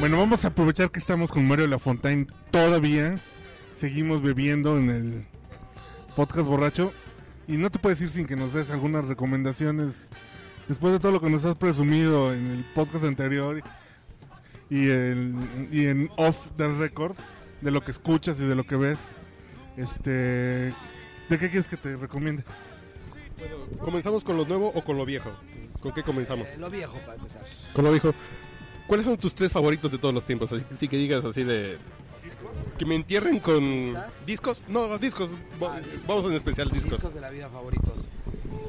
Bueno, vamos a aprovechar que estamos con Mario Lafontaine todavía. Seguimos bebiendo en el podcast borracho. Y no te puedes ir sin que nos des algunas recomendaciones. Después de todo lo que nos has presumido en el podcast anterior y, el, y en off the record, de lo que escuchas y de lo que ves, este, ¿de qué quieres que te recomiende? ¿Comenzamos con lo nuevo o con lo viejo? ¿Con qué comenzamos? Eh, lo viejo para empezar. Con lo viejo. ¿Cuáles son tus tres favoritos de todos los tiempos? Así que digas así de... Que me entierren con... ¿Discos? No, discos. Ah, discos. Vamos en especial discos. Discos de la vida favoritos.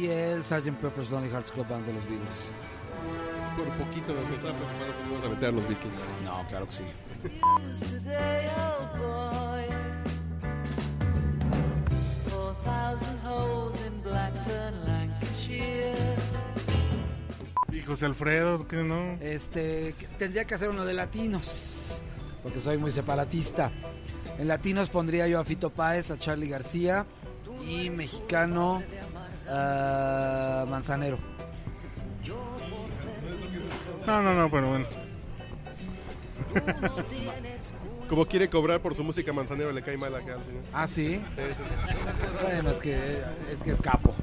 Y el Sgt. Pepper's Lonely Hearts Club Band de los Beatles. Por poquito de empezar, pero vamos a meter a los Beatles. No, claro que sí. Y José Alfredo, ¿qué no? Este, tendría que hacer uno de latinos, porque soy muy separatista. En latinos pondría yo a Fito Páez, a Charlie García y mexicano a Manzanero. No, no, no, pero bueno. Como quiere cobrar por su música manzanero, le cae mal acá al señor. Ah, sí. Bueno, es que es que es capo.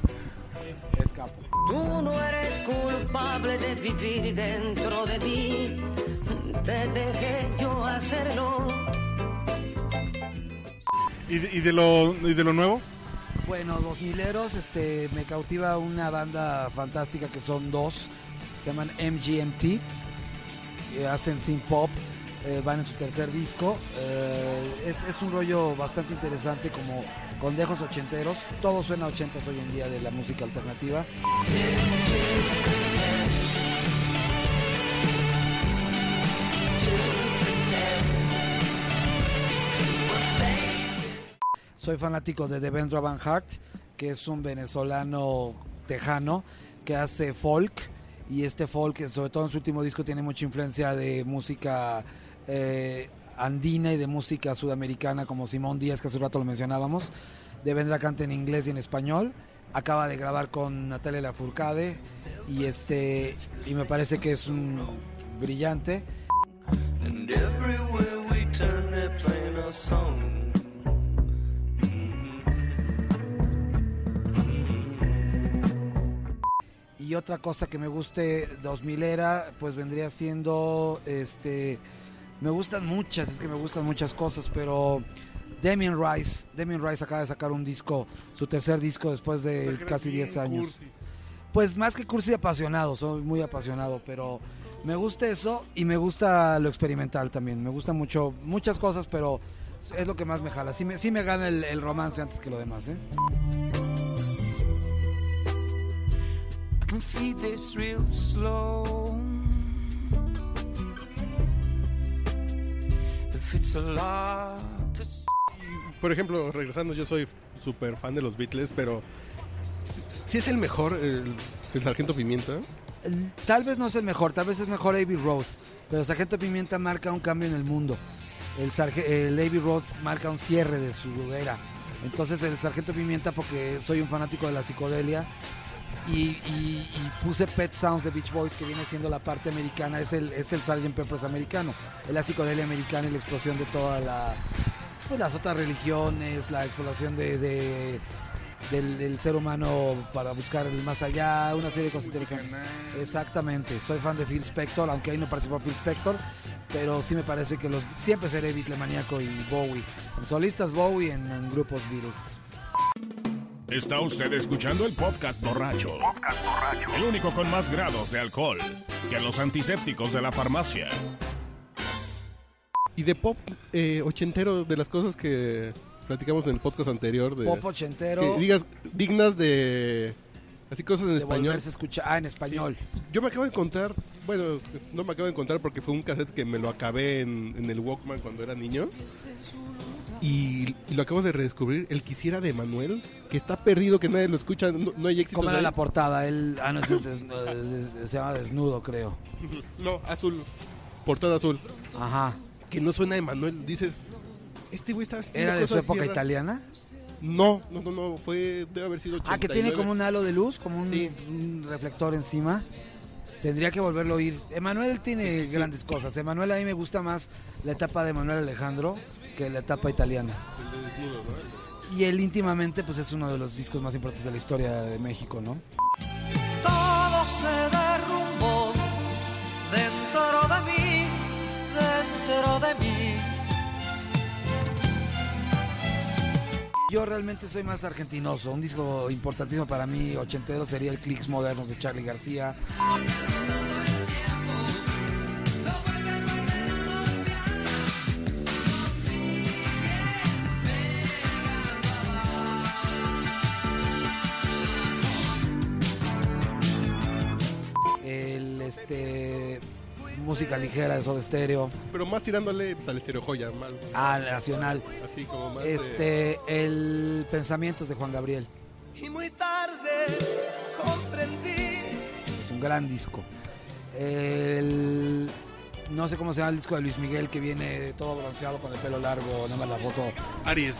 Es capo. Tú no eres culpable de vivir dentro de mí. Te dejé yo hacerlo. ¿Y de, y de lo, ¿Y de lo nuevo? Bueno, dos mileros, este, me cautiva una banda fantástica que son dos, se llaman MGMT, hacen synth pop, eh, van en su tercer disco, eh, es, es un rollo bastante interesante como con dejos ochenteros, todo suena a ochentas hoy en día de la música alternativa. Soy fanático de Devendra Van Hart, que es un venezolano tejano que hace folk y este folk, sobre todo en su último disco, tiene mucha influencia de música eh, andina y de música sudamericana como Simón Díaz, que hace un rato lo mencionábamos. Devendra canta en inglés y en español. Acaba de grabar con Natalia Lafourcade y este y me parece que es un brillante. Y otra cosa que me guste 2000 era, pues vendría siendo, este, me gustan muchas, es que me gustan muchas cosas, pero Damien Rice, Damien Rice acaba de sacar un disco, su tercer disco después de casi 10 años. Cursi. Pues más que cursi apasionado, soy muy apasionado, pero me gusta eso y me gusta lo experimental también. Me gusta mucho, muchas cosas, pero es lo que más me jala. Sí me, sí me gana el, el romance antes que lo demás, ¿eh? Can feed this real slow. If it's a lot to Por ejemplo, regresando, yo soy súper fan de los Beatles, pero... Si es el mejor, el, el Sargento Pimienta. Tal vez no es el mejor, tal vez es mejor Abbey Road, pero Sargento Pimienta marca un cambio en el mundo. El, sarge- el Abbey Road marca un cierre de su era. Entonces el Sargento Pimienta, porque soy un fanático de la psicodelia, y, y- y puse Pet Sounds de Beach Boys, que viene siendo la parte americana, es el, es el Sgt. Pepper's americano, es la psicodelia americana y la explosión de toda la, pues las otras religiones, la exploración de, de- del, del ser humano para buscar el más allá, una serie de cosas interesantes. Exactamente, soy fan de Phil Spector, aunque ahí no participó Phil Spector, pero sí me parece que los siempre seré Beatlemaníaco y Bowie. En solistas Bowie, en, en grupos Beatles. Está usted escuchando el podcast borracho. El único con más grados de alcohol que los antisépticos de la farmacia. Y de pop eh, ochentero, de las cosas que platicamos en el podcast anterior. De, Pop ochentero. que digas, dignas de... Así cosas en de español. volverse a escuchar. Ah, en español. Yo me acabo de encontrar, bueno, no me acabo de encontrar porque fue un cassette que me lo acabé en, en el Walkman cuando era niño. Y, y lo acabo de redescubrir, el quisiera de Manuel, que está perdido, que nadie lo escucha, no, no hay éxito. ¿Cómo era la portada? Él, ah, no, es- es- se llama Desnudo, creo. No, azul, portada azul. Ajá. Que no suena de Manuel, dices, este güey está ¿Era de su época bien raras". italiana? No, no, no, no, fue, debe haber sido Ah, que tiene 89. como un halo de luz, como un, Sí. un reflector encima. Tendría que volverlo a oír. Emanuel tiene grandes cosas. Emanuel a mí me gusta más la etapa de Manuel Alejandro que la etapa italiana. El de desnudo, ¿no? Y él íntimamente pues es uno de los discos más importantes de la historia de México, ¿no? todo se derrumbó Yo realmente soy más argentinoso. Un disco importantísimo para mí, ochentero, sería el Clicks Modernos de Charlie García. Música ligera de Soda Stereo. Pero más tirándole pues, al estéreo joya, más Ah, Nacional. así como más. de- Este, el Pensamientos de Juan Gabriel. Y muy tarde comprendí Es un gran disco. El, no sé cómo se llama el disco de Luis Miguel que viene todo bronceado con el pelo largo, nada más la foto. Aries,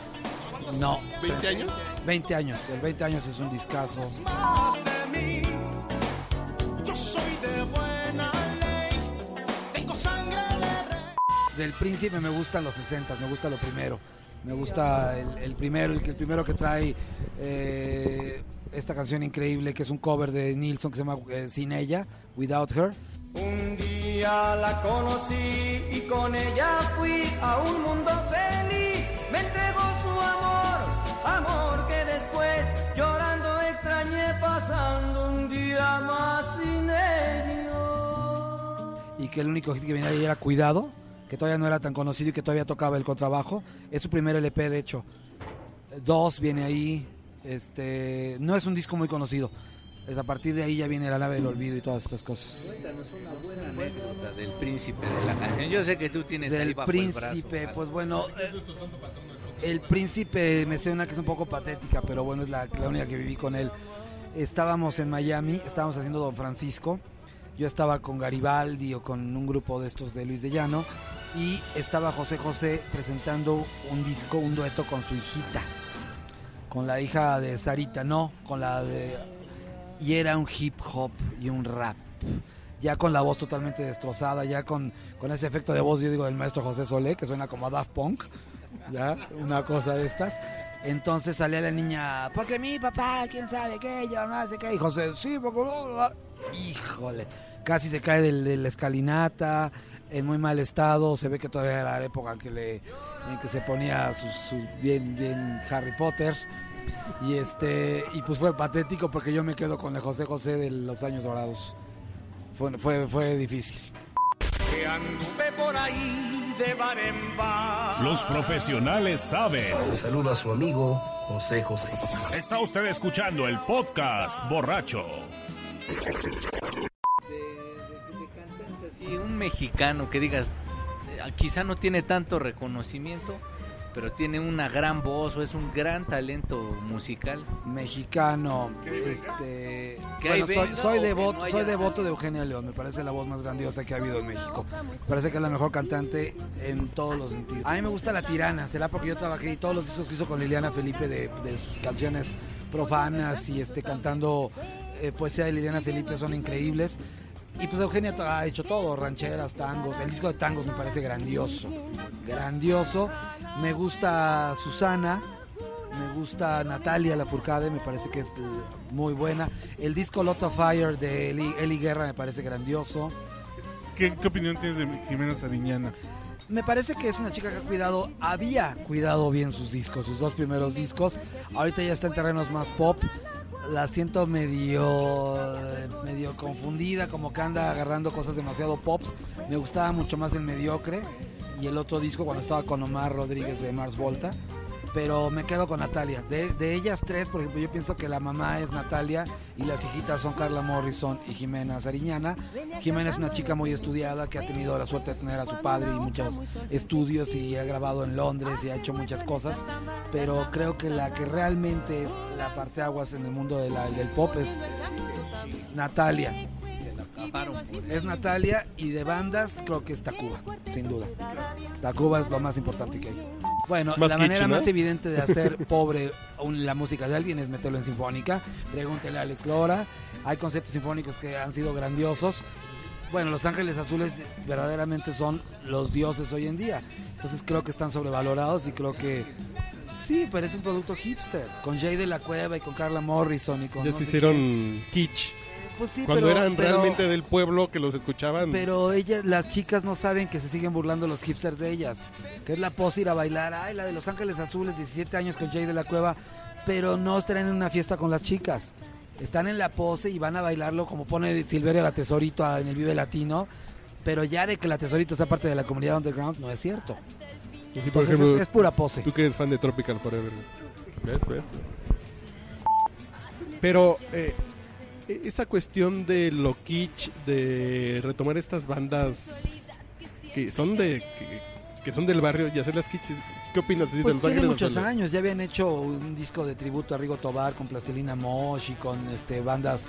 No. 20 años. 20 años. El 20 años es un discazo. Del Príncipe me gustan los 60, me gusta lo primero. Me gusta el, el primero, el, el primero que trae eh, esta canción increíble que es un cover de Nilsson que se llama eh, Sin ella, Without Her. Un día la conocí y con ella fui a un mundo feliz. Me entregó su amor, amor que después llorando extrañé pasando un día más sin ella. y que el único hit que venía ahí era Cuidado, que todavía no era tan conocido y que todavía tocaba el contrabajo. Es su primer LP, de hecho. Dos viene ahí. Este, no es un disco muy conocido. Es a partir de ahí ya viene la nave del olvido y todas estas cosas. Cuéntanos una buena anécdota del príncipe de la canción. Yo sé que tú tienes ahí Del bajo el brazo príncipe, pues bueno, eh, el príncipe me sé una que es un poco patética, pero bueno, es la, la única que viví con él. Estábamos en Miami, estábamos haciendo Don Francisco. Yo estaba con Garibaldi o con un grupo de estos de Luis de Llano y estaba José José presentando un disco, un dueto con su hijita, con la hija de Sarita, no, con la de... Y era un hip hop y un rap ya con la voz totalmente destrozada, ya con, con ese efecto de voz, yo digo, del maestro José Solé, que suena como a Daft Punk, ya, una cosa de estas. Entonces salía la niña, porque mi papá, quién sabe qué, yo no sé qué, y José, sí, porque... bla, bla, bla". Híjole, casi se cae de la escalinata, en muy mal estado, se ve que todavía era la época en que, le, en que se ponía sus, sus bien, bien Harry Potter. Y este y pues fue patético porque yo me quedo con el José José de los años dorados. Fue, fue, fue difícil. Que anduve por ahí de bar en bar. Los profesionales saben. Le saluda a su amigo José José. Está usted escuchando el podcast borracho. Mexicano que digas, eh, quizá no tiene tanto reconocimiento, pero tiene una gran voz o es un gran talento musical. Mexicano, este bueno, soy, venga soy devoto, no soy devoto de Eugenia León, me parece la voz más grandiosa que ha habido en México. Me parece que es la mejor cantante en todos los sentidos. A mí me gusta La Tirana, será porque yo trabajé y todos los discos que hizo con Liliana Felipe de, de sus canciones profanas y este cantando eh, poesía de Liliana Felipe son increíbles. Y pues Eugenia ha hecho todo, rancheras, tangos. El disco de tangos me parece grandioso. Grandioso. Me gusta Susana. Me gusta Natalia Lafourcade, me parece que es eh, muy buena. El disco Lot of Fire de Eli, Eli Guerra me parece grandioso. ¿Qué, qué opinión tienes de Jimena Sariñana? me parece que es una chica que ha cuidado, había cuidado bien sus discos, sus dos primeros discos. Ahorita ya está en terrenos más pop. La siento medio, medio confundida, como que anda agarrando cosas demasiado pops. Me gustaba mucho más el mediocre y el otro disco cuando estaba con Omar Rodríguez de Mars Volta. Pero me quedo con Natalia. De, de ellas tres, por ejemplo, yo pienso que la mamá es Natalia y las hijitas son Carla Morrison y Jimena Sariñana. Jimena es una chica muy estudiada que ha tenido la suerte de tener a su padre y muchos estudios y ha grabado en Londres y ha hecho muchas cosas. Pero creo que la que realmente es la parte aguas en el mundo de del pop es Natalia. Es Natalia y de bandas creo que es Tacuba, sin duda. Tacuba es lo más importante que hay. Bueno, Más la kitsch, manera ¿no? más evidente de hacer pobre un- la música de alguien es meterlo en sinfónica. Pregúntele a Alex Lora. Hay conciertos sinfónicos que han sido grandiosos. Bueno, Los Ángeles Azules verdaderamente son los dioses hoy en día. Entonces creo que están sobrevalorados y creo que sí, pero es un producto hipster. Con Jay de la Cueva y con Carla Morrison y con Ya no se sé hicieron quién. kitsch. Pues sí, Cuando pero- eran pero- realmente del pueblo que los escuchaban. Pero ellas, las chicas no saben que se siguen burlando los hipsters de ellas. Que es la pose ir a bailar. Ay, la de Los Ángeles Azules, 17 años con Jay de la Cueva. Pero no estarán en una fiesta con las chicas. Están en la pose y van a bailarlo como pone Silverio la Tesorito en el Vive Latino. Pero ya de que la Tesorito sea parte de la comunidad underground no es cierto. Sí, por ejemplo, es, es pura pose. Tú que eres fan de Tropical Forever. ¿Ves? ¿Ves? Pero eh, esa cuestión de lo kitsch, de retomar estas bandas que son de que, que son del barrio y hacerlas kitsch, ¿qué opinas? de Pues Los tiene muchos Azules? años, ya habían hecho un disco de tributo a Rigo Tobar con Plastilina Mosh y con este bandas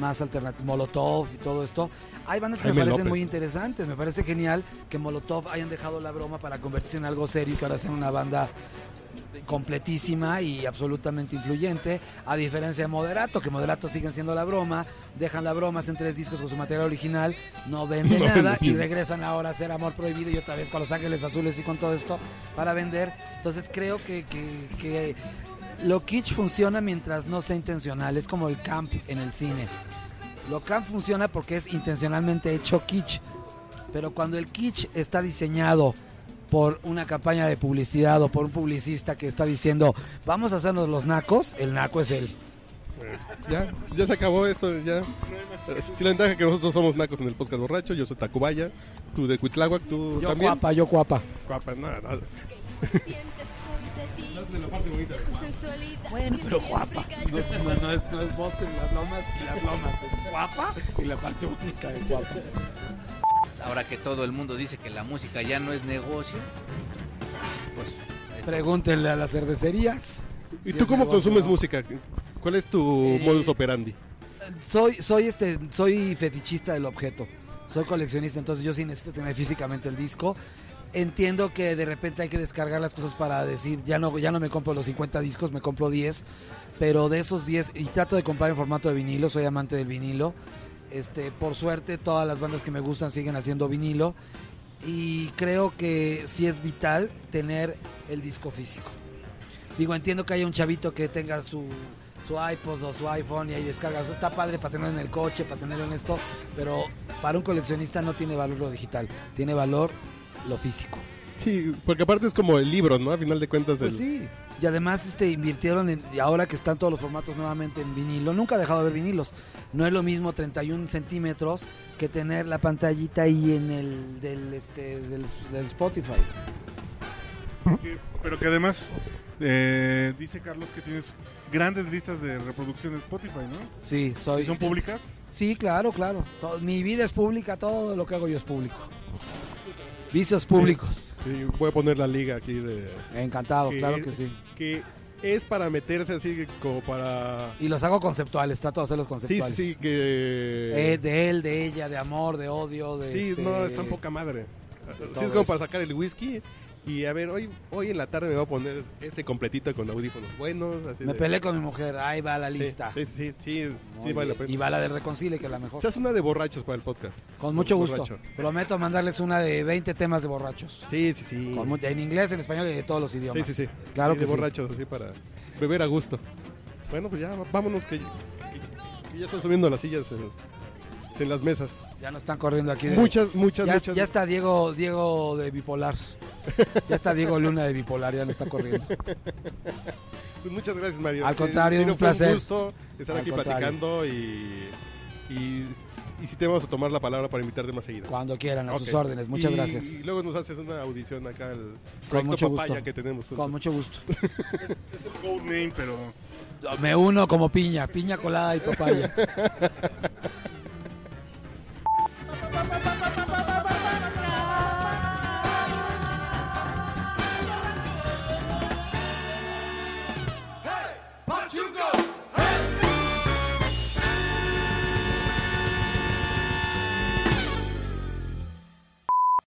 más alternativas, Molotov y todo esto. Hay bandas que me parecen López. muy interesantes, me parece genial que Molotov hayan dejado la broma para convertirse en algo serio y que ahora sean una banda completísima y absolutamente influyente, a diferencia de Moderato, que Moderato siguen siendo la broma, dejan la broma, hacen tres discos con su material original, no venden No nada y regresan ahora a hacer Amor Prohibido y otra vez con Los Ángeles Azules y con todo esto para vender. Entonces creo que, que, que lo kitsch funciona mientras no sea intencional, es como el camp en el cine. Lo camp funciona porque es intencionalmente hecho kitsch, pero cuando el kitsch está diseñado por una campaña de publicidad o por un publicista que está diciendo vamos a hacernos los nacos, el naco es él. Ya, ya se acabó esto, ya. Sí, la ventaja que nosotros somos nacos en el podcast borracho, yo soy Tacubaya, tú de Cuitláhuac, tú Yo también. guapa, yo guapa. Guapa, nada, nada. Bueno, pero guapa. No, no- no es, no es Boston, las lomas y las lomas. Es guapa y la parte única de guapa. Ahora que todo el mundo dice que la música ya no es negocio, pues esto- Pregúntenle a las cervecerías. ¿Y si tú cómo negocio consumes no. música? ¿Cuál es tu Eh, modus operandi? Soy, soy este, soy fetichista del objeto. Soy coleccionista, entonces yo sí necesito tener físicamente el disco. Entiendo que de repente hay que descargar las cosas para decir, ya no, ya no me compro los 50 discos, me compro 10. Pero de esos 10, y trato de comprar en formato de vinilo, soy amante del vinilo. Este, por suerte, todas las bandas que me gustan siguen haciendo vinilo. Y creo que sí es vital tener el disco físico. Digo, entiendo que haya un chavito que tenga su, su iPod o su iPhone y ahí descarga. Eso está padre para tenerlo en el coche, para tenerlo en esto, pero para un coleccionista no tiene valor lo digital, tiene valor lo físico. Sí, porque aparte es como el libro, ¿no? A final de cuentas, Pues el- sí. Y además este invirtieron en, y ahora que están todos los formatos nuevamente en vinilo, nunca ha dejado de ver vinilos. No es lo mismo 31 centímetros que tener la pantallita ahí en el del, este, del, del Spotify. Pero que además eh, dice Carlos que tienes grandes listas de reproducción en Spotify, ¿no? Sí, soy. ¿Y son públicas? Sí, claro, claro. To- mi vida es pública, todo lo que hago yo es público. Vicios públicos. Voy a poner la liga aquí de... Encantado, claro que sí. Que es para meterse así como para... Y los hago conceptuales, trato de hacerlos conceptuales. sí, sí, que... Eh, de él, de ella, de amor, de odio, de. Sí, este, no, está en poca madre. Sí, es como esto. para sacar el whisky y a ver, hoy hoy en la tarde me voy a poner este completito con audífonos buenos. Así Me de- peleé con mi mujer, ahí va la lista. Sí, sí, sí, sí, Muy sí vale la pena. Y va la del Reconcile, que es la mejor. Se hace una de borrachos para el podcast. Con mucho gusto. Borracho. Prometo mandarles una de 20 temas de borrachos. Sí, sí, sí. Con en inglés, en español y de todos los idiomas. Sí, sí, sí. Claro Sí, que de sí. borrachos, así para beber a gusto. Bueno, pues ya, vámonos que, ya están subiendo las sillas. en las mesas. Ya nos están corriendo aquí. de- Muchas, muchas, ya, muchas. ya está Diego, Diego de bipolar. Ya está Diego Luna de bipolar, ya nos está corriendo. Pues muchas gracias, Mario. Al contrario, serio, un placer. un gusto estar Al aquí contrario. platicando y, y, y si te vamos a tomar la palabra para invitarte más seguido. Cuando quieran, a sus órdenes. Muchas Y- gracias. Y luego nos haces una audición acá al Con mucho gusto. que tenemos. juntos. Con mucho gusto. Es el code name, pero Me uno como piña, piña colada y papaya.